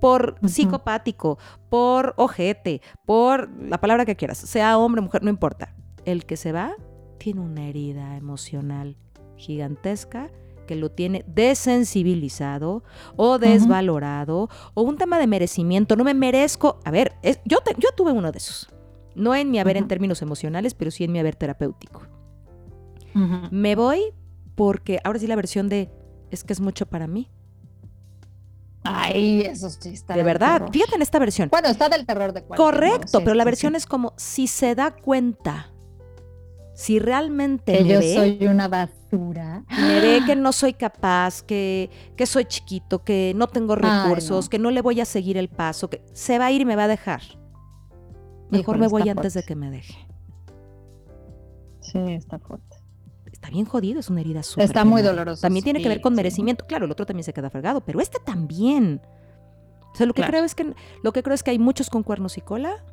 por psicopático, por ojete, por la palabra que quieras, sea hombre, mujer, no importa. El que se va tiene una herida emocional gigantesca que lo tiene desensibilizado o desvalorado o un tema de merecimiento. No me merezco. A ver, yo, yo tuve uno de esos. No en mi haber en términos emocionales, pero sí en mi haber terapéutico. Me voy porque ahora sí la versión de es que es mucho para mí. Ay, eso sí está. De verdad, fíjate en esta versión. Bueno, está del terror de Correcto, pero la versión es como si se da cuenta, si realmente que yo soy una basura, me ve que [GASPS] no soy capaz, que, que soy chiquito, que no tengo recursos, que no le voy a seguir el paso, que se va a ir y me va a dejar. Mejor me voy antes de que me deje. Sí, está fuerte. Está bien jodido, es una herida súper. Está muy dolorosa. También tiene que ver con merecimiento. Claro, el otro también se queda fregado, pero este también. O sea, lo que creo es que lo que creo es que hay muchos con cuernos y cola,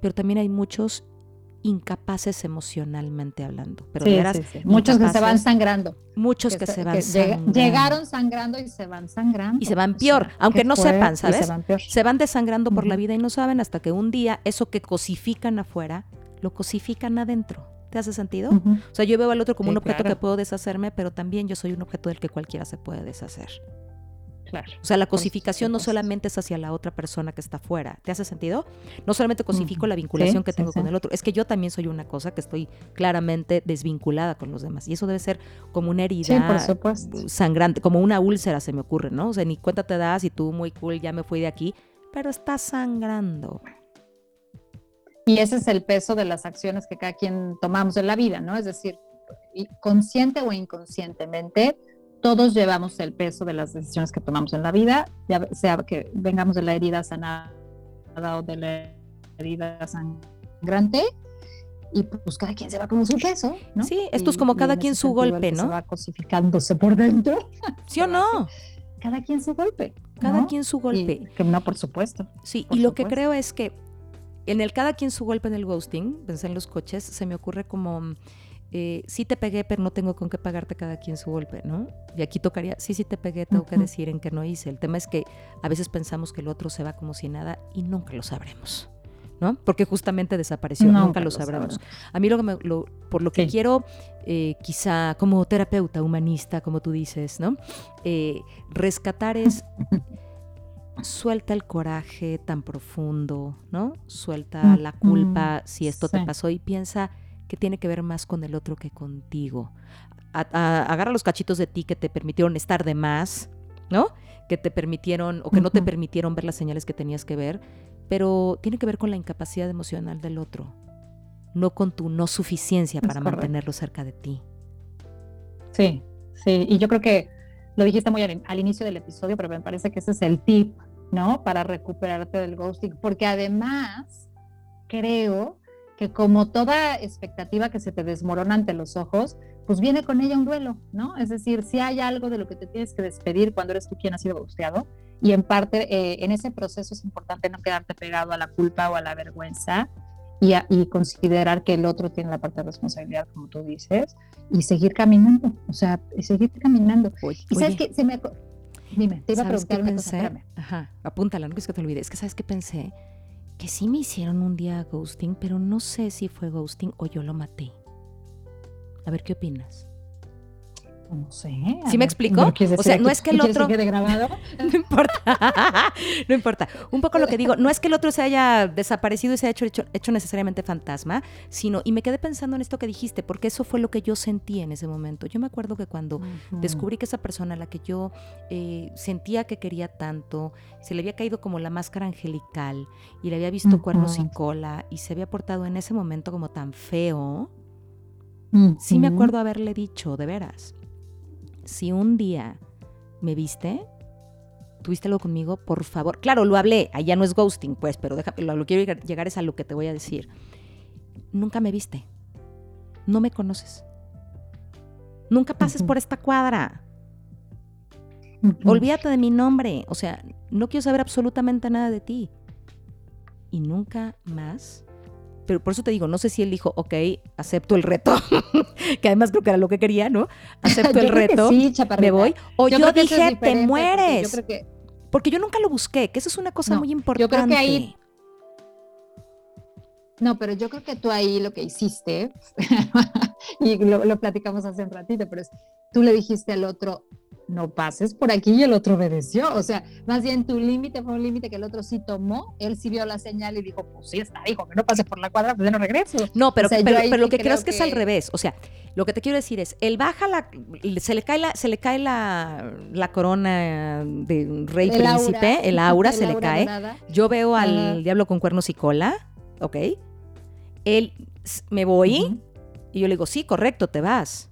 pero también hay muchos incapaces emocionalmente hablando. Pero sí, sí, Muchos que se van sangrando. Muchos que, se van sangrando. Llegaron sangrando y se van sangrando. Y se van peor, aunque no sepan, ¿sabes? Se van, se van, desangrando por la vida y no saben hasta que un día eso que cosifican afuera, lo cosifican adentro. ¿Te hace sentido? O sea, yo veo al otro como un objeto que puedo deshacerme, pero también yo soy un objeto del que cualquiera se puede deshacer. O sea, la cosificación no solamente es hacia la otra persona que está afuera. ¿Te hace sentido? No solamente cosifico la vinculación que tengo con el otro, es que yo también soy una cosa que estoy claramente desvinculada con los demás. Y eso debe ser como una herida sangrante, como una úlcera se me ocurre, ¿no? O sea, ni cuenta te das y tú muy cool, ya me fui de aquí, pero está sangrando. Y ese es el peso de las acciones que cada quien tomamos en la vida, ¿no? Es decir, consciente o inconscientemente, todos llevamos el peso de las decisiones que tomamos en la vida, ya sea que vengamos de la herida sanada o de la herida sangrante, y pues cada quien se va con su peso, ¿no? Sí, esto es como cada quien su golpe, ¿no? Se va cosificándose por dentro. ¿Sí o no? [LAUGHS] Cada quien su golpe. Cada quien su golpe. que no, por supuesto. Sí, y lo que creo es que en el cada quien su golpe en el ghosting, pensé en los coches, se me ocurre como eh, sí te pegué, pero no tengo con qué pagarte cada quien su golpe, ¿no? Y aquí tocaría, sí, sí te pegué, tengo que decir en qué no hice. El tema es que a veces pensamos que el otro se va como si nada y nunca lo sabremos. ¿no? Porque justamente desapareció, nunca lo sabremos. A mí lo que por lo que quiero, eh, quizá como terapeuta humanista, como tú dices, ¿no? Eh, rescatar es [LAUGHS] suelta el coraje tan profundo, ¿no? Suelta la culpa si esto te pasó y piensa que tiene que ver más con el otro que contigo. agarra los cachitos de ti que te permitieron estar de más, ¿no? Que te permitieron o que no te permitieron ver las señales que tenías que ver, pero tiene que ver con la incapacidad emocional del otro, no con tu no suficiencia para mantenerlo cerca de ti. Sí, sí, y yo creo que lo dijiste muy al, al, inicio del episodio, pero me parece que ese es el tip, ¿no? Para recuperarte del ghosting, porque además creo que como toda expectativa que se te desmorona ante los ojos, pues viene con ella un duelo, ¿no? Es decir, si hay algo de lo que te tienes que despedir cuando eres tú quien ha sido gusteado, y en parte eh, en ese proceso es importante no quedarte pegado a la culpa o a la vergüenza y, y, considerar que el otro tiene la parte de responsabilidad, como tú dices, y seguir caminando, o sea, seguir caminando. y sabes que se me... Dime, te iba a preguntar una cosa, Ajá, apúntala, no es que te olvides. Es que sabes que pensé que sí me hicieron un día ghosting, pero no sé si fue ghosting o yo lo maté. A ver qué opinas. No sé. ¿Sí me explico? o sea, no es que el otro. Que grabado? [LAUGHS] no importa. [LAUGHS] no importa. Un poco lo que digo, no es que el otro se haya desaparecido y se haya hecho, hecho, necesariamente fantasma, sino. Y me quedé pensando en esto que dijiste, porque eso fue lo que yo sentí en ese momento. Yo me acuerdo que cuando descubrí que esa persona, a la que yo eh, sentía que quería tanto, se le había caído como la máscara angelical y le había visto cuernos y cola y se había portado en ese momento como tan feo. Sí me acuerdo haberle dicho, de veras, si un día me viste, tuviste algo conmigo, por favor. Claro, lo hablé, allá no es ghosting, pues, pero déjame, lo, que quiero llegar es a lo que te voy a decir. Nunca me viste. No me conoces. Nunca pases por esta cuadra. Olvídate de mi nombre. O sea, no quiero saber absolutamente nada de ti. Y nunca más pero por eso te digo, no sé si él dijo, ok, acepto el reto, [LAUGHS] que además creo que era lo que quería, ¿no? Acepto [LAUGHS] el reto, sí, me voy. O yo, dije, te mueres. Yo que... Porque yo nunca lo busqué, que eso es una cosa muy importante. Yo creo que ahí... No, pero yo creo que tú ahí lo que hiciste [LAUGHS] y lo, lo, platicamos hace un ratito, pero es, tú le dijiste al otro, no pases por aquí y el otro obedeció. O sea, más bien tu límite fue un límite que el otro sí tomó, él sí vio la señal y dijo, pues sí está, dijo que no pases por la cuadra, pues ya no regreso. No, pero, pero, lo que creo es que, es al revés. O sea, lo que te quiero decir es, él baja la, se le cae la, se le cae la, la corona de rey príncipe, el aura se le cae. Yo veo al diablo con cuernos y cola, ¿ok? Él, me voy y yo le digo, sí, correcto, te vas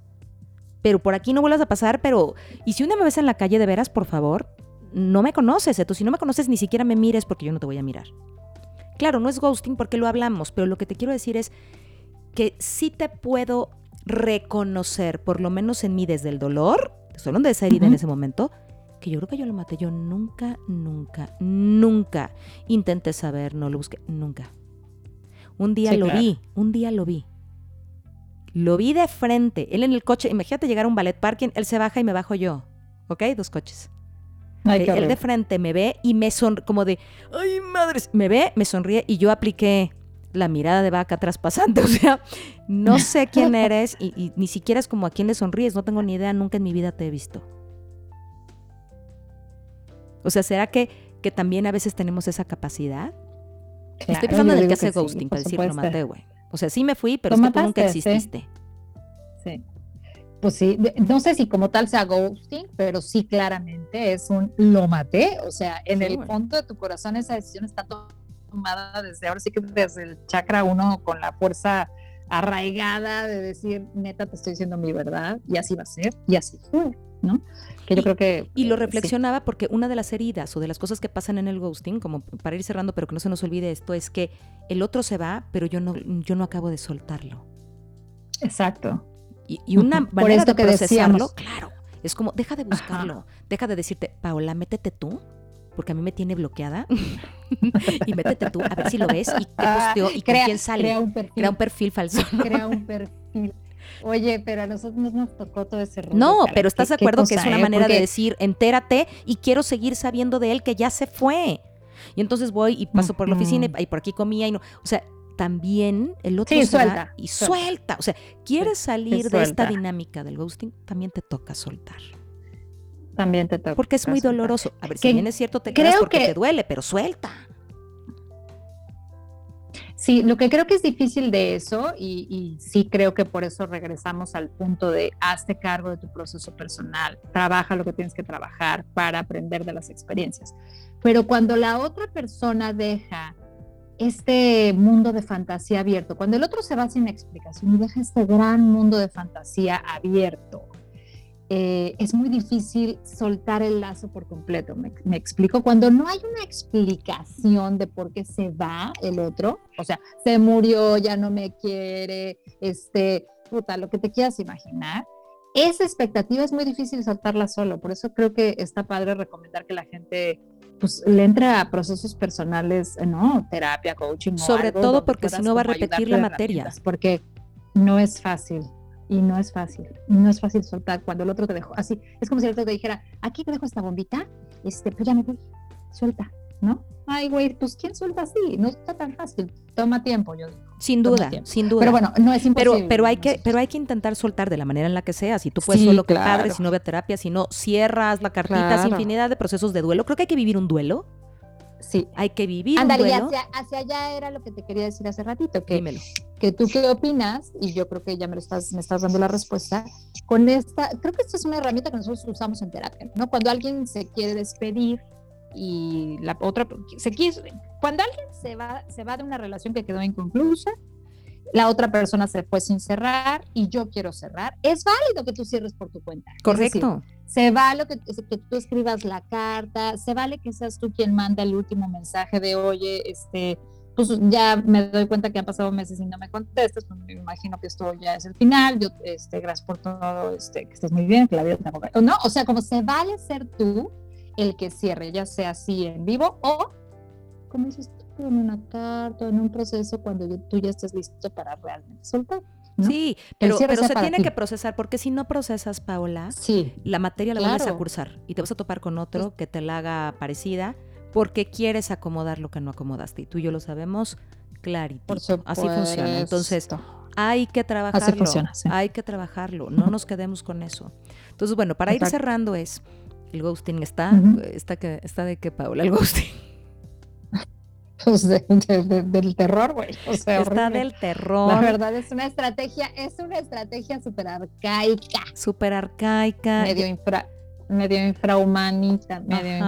pero por aquí no vuelvas a pasar, pero... Y si un día me ves en la calle de veras, por favor, no me conoces, Eto. Si no me conoces, ni siquiera me mires porque yo no te voy a mirar. Claro, no es ghosting porque lo hablamos, pero lo que te quiero decir es que sí te puedo reconocer, por lo menos en mí desde el dolor, solo de esa herida en ese momento, que yo creo que yo lo maté. Yo nunca, nunca, nunca intenté saber, no lo busqué, nunca. Un día lo vi, un día lo vi. Lo vi de frente, él en el coche, imagínate llegar a un ballet parking, él se baja y me bajo yo, ¿ok? Dos coches. él de frente me ve y me sonríe, como de, ay madres, me ve, me sonríe y yo apliqué la mirada de vaca traspasante, [LAUGHS] o sea, no sé quién eres y, ni siquiera es como a quién le sonríes, no tengo ni idea, nunca en mi vida te he visto. O sea, ¿será que, que también a veces tenemos esa capacidad? Estoy pensando en el que hace ghosting, para decir, lo maté, güey. O sea, sí me fui, pero es que tú nunca exististe. Sí. Pues sí, no sé si como tal sea ghosting, pero sí claramente es un lo maté. O sea, en el fondo de tu corazón esa decisión está tomada desde ahora sí que desde el chakra uno con la fuerza arraigada de decir, neta, te estoy diciendo mi verdad y así va a ser y así fue, ¿no? Que yo creo que... Y lo eh, reflexionaba porque una de las heridas o de las cosas que pasan en el ghosting, como para ir cerrando, pero que no se nos olvide esto, es que el otro se va, pero yo no, yo no acabo de soltarlo. Exacto. Y, una manera de procesarlo, claro, es como, deja de buscarlo, deja de decirte, Paola, métete tú, porque a mí me tiene bloqueada, [LAUGHS] y métete tú, a ver si lo ves, y qué posteó, y crea, quién sale. Crea un perfil. Crea un perfil falso. Crea un perfil. Oye, pero a nosotros nos tocó todo ese rollo. No, pero ¿estás de acuerdo que es una eh? manera de decir, entérate y quiero seguir sabiendo de él que ya se fue? Y entonces voy y paso por la oficina y, por aquí comía y no. O sea, también el otro sí, suelta, y suelta. O sea, quieres salir de esta dinámica del ghosting, también te toca soltar. También te toca. Porque es muy doloroso. A ver, si bien es cierto, te quedas porque te duele, pero suelta. Sí, lo que creo que es difícil de eso, y, sí creo que por eso regresamos al punto de hazte cargo de tu proceso personal, trabaja lo que tienes que trabajar para aprender de las experiencias. Pero cuando la otra persona deja este mundo de fantasía abierto, cuando el otro se va sin explicación y deja este gran mundo de fantasía abierto, eh, es muy difícil soltar el lazo por completo. Me, explico, cuando no hay una explicación de por qué se va el otro, o sea, se murió, ya no me quiere, este, puta, lo que te quieras imaginar, esa expectativa es muy difícil soltarla solo. Por eso creo que está padre recomendar que la gente pues le entre a procesos personales, ¿no? Terapia, coaching. Sobre todo porque si no va a repetir la materia. Porque no es fácil y no es fácil, no es fácil soltar cuando el otro te dejó así. Es como si el otro te dijera, aquí te dejo esta bombita, este, pues ya me voy, suelta, ¿no? Ay, güey, pues ¿quién suelta así? No está tan fácil, toma tiempo, yo digo. Sin duda, sin duda. Pero bueno, no es imposible. Pero, pero hay que, pero hay que intentar soltar de la manera en la que sea. Si tú puedes solo que padre, si no ve terapia, si no cierras la cartita, infinidad de procesos de duelo. Creo que hay que vivir un duelo Sí. Hay que vivir. Ándale, hacia, hacia, allá era lo que te quería decir hace ratito. Que, Dímelo. Que tú qué opinas, y yo creo que ya me, lo estás, me estás dando la respuesta, con esta, creo que esta es una herramienta que nosotros usamos en terapia, ¿no? Cuando alguien se quiere despedir y la otra se quiso, cuando alguien se va, se va de una relación que quedó inconclusa, la otra persona se fue sin cerrar y yo quiero cerrar, es válido que tú cierres por tu cuenta. Correcto. se vale que, que, tú escribas la carta, se vale que seas tú quien manda el último mensaje de, oye, este, pues ya me doy cuenta que han pasado meses y no me contestas, pues me imagino que esto ya es el final, yo, este, gracias por todo, este, que estés muy bien, que la vida te No, o sea, como se vale ser tú el que cierre, ya sea así en vivo o, como dices en una carta, en un proceso cuando tú ya estés listo para realmente soltar. Sí, pero, pero se tiene que procesar, porque si no procesas, Paola, sí, la materia la vas a cursar y te vas a topar con otro que te la haga parecida porque quieres acomodar lo que no acomodaste. Y tú y yo lo sabemos clarito. Así funciona. Entonces, hay que trabajarlo. Hay que trabajarlo. No nos quedemos con eso. Entonces, bueno, para ir cerrando es, el ghosting está, está, que, está de qué, Paula, el ghosting. [LAUGHS] Pues del terror, güey. está del terror. La verdad es una estrategia, es una estrategia súper arcaica. Súper arcaica. Medio infra, medio infrahumanita, medio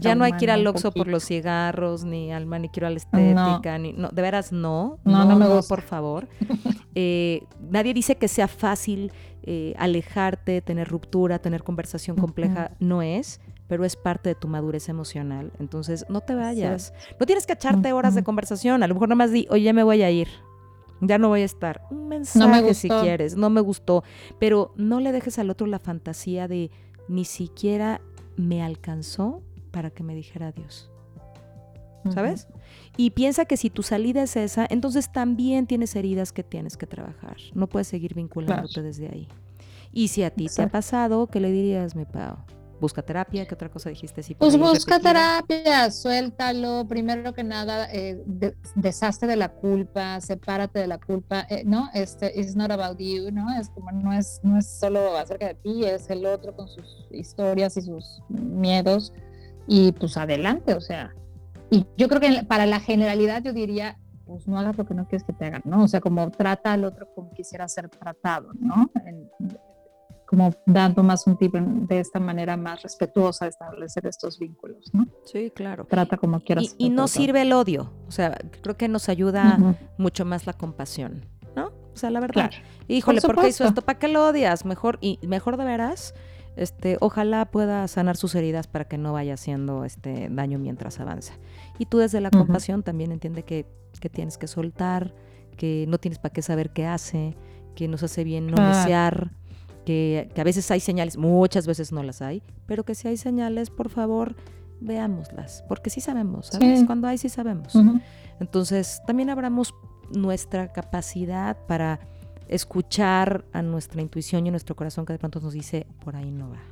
Ya no hay que ir al Oxxo por los cigarros, ni al manicure a la estética, ni no, de veras no. No, no, me gusta. por favor. [LAUGHS] Eh, nadie dice que sea fácil eh, alejarte, tener ruptura, tener conversación compleja, no es pero es parte de tu madurez emocional. Entonces, no te vayas. No tienes que echarte horas de conversación. A lo mejor nomás di, oye, ya me voy a ir. Ya no voy a estar. Un mensaje si quieres. No me gustó. Pero no le dejes al otro la fantasía de ni siquiera me alcanzó para que me dijera adiós. ¿Sabes? Y piensa que si tu salida es esa, entonces también tienes heridas que tienes que trabajar. No puedes seguir vinculándote desde ahí. Y si a ti te ha pasado, ¿qué le dirías, mi Pau? Busca terapia, ¿qué otra cosa dijiste? Pues busca terapia, suéltalo, primero que nada, eh, deshazte de la culpa, sepárate de la culpa, eh, ¿no? Este, it's not about you, ¿no? Es como, no es, no es solo acerca de ti, es el otro con sus historias y sus miedos, y pues adelante, o sea, y yo creo que para la generalidad yo diría, pues no hagas lo que no quieres que te hagan, ¿no? O sea, como trata al otro como quisiera ser tratado, ¿no? Como dando más un tipo de esta manera más respetuosa de establecer estos vínculos, ¿no? Sí, claro. Trata como quieras. Y, no sirve el odio, o sea, creo que nos ayuda mucho más la compasión, ¿no? O sea, la verdad. Híjole, ¿por, qué hizo esto? ¿Para qué lo odias? Mejor, y mejor de veras, este, ojalá pueda sanar sus heridas para que no vaya haciendo este daño mientras avanza. Y tú desde la compasión también entiende que, que, tienes que soltar, que no tienes para qué saber qué hace, que nos hace bien no desear que, a veces hay señales, muchas veces no las hay, pero que si hay señales, por favor, veámoslas, porque sí sabemos, ¿sabes? Cuando hay, sí sabemos. Entonces, también abramos nuestra capacidad para escuchar a nuestra intuición y a nuestro corazón que de pronto nos dice, por ahí no va,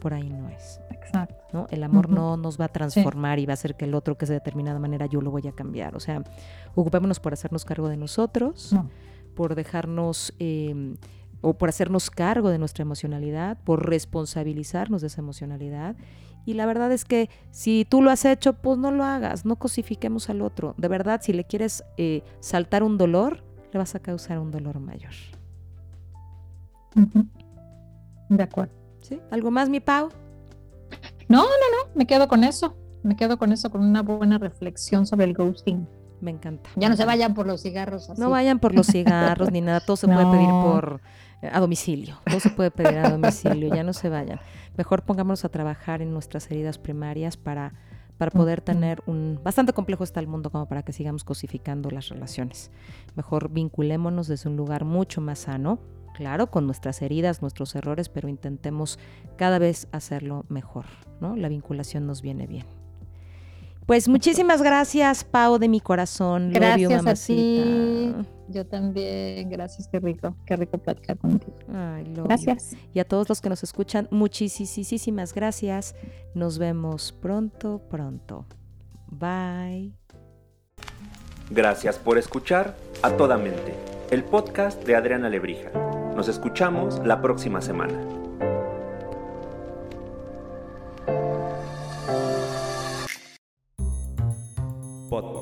por ahí no es. Exacto. ¿no? El amor no nos va a transformar y va a hacer que el otro que es de determinada manera yo lo voy a cambiar. O sea, ocupémonos por hacernos cargo de nosotros, por dejarnos... Eh, o por hacernos cargo de nuestra emocionalidad, por responsabilizarnos de esa emocionalidad. Y la verdad es que si tú lo has hecho, pues no lo hagas, no cosifiquemos al otro. De verdad, si le quieres eh, saltar un dolor, le vas a causar un dolor mayor. De acuerdo. ¿Sí? ¿Algo más, mi Pau? No, no, no, me quedo con eso. Me quedo con eso, con una buena reflexión sobre el ghosting. Me encanta. Ya no se vayan por los cigarros. No vayan por los cigarros ni nada, todo se puede pedir [LAUGHS] por a domicilio, todo se puede pedir a domicilio, ya no se vayan. Mejor pongámonos a trabajar en nuestras heridas primarias para, para poder tener un... Bastante complejo está el mundo como para que sigamos cosificando las relaciones. Mejor vinculémonos desde un lugar mucho más sano, claro, con nuestras heridas, nuestros errores, pero intentemos cada vez hacerlo mejor, ¿no? La vinculación nos viene bien. Pues muchísimas gracias, Pau, de mi corazón. Gracias a ti. Yo también, gracias, qué rico, qué rico platicar contigo. Gracias. Y a todos los que nos escuchan, muchísimas gracias. Nos vemos pronto, pronto. Bye. Gracias por escuchar a toda mente, el podcast de Adriana Lebrija. Nos escuchamos la próxima semana. Podcast.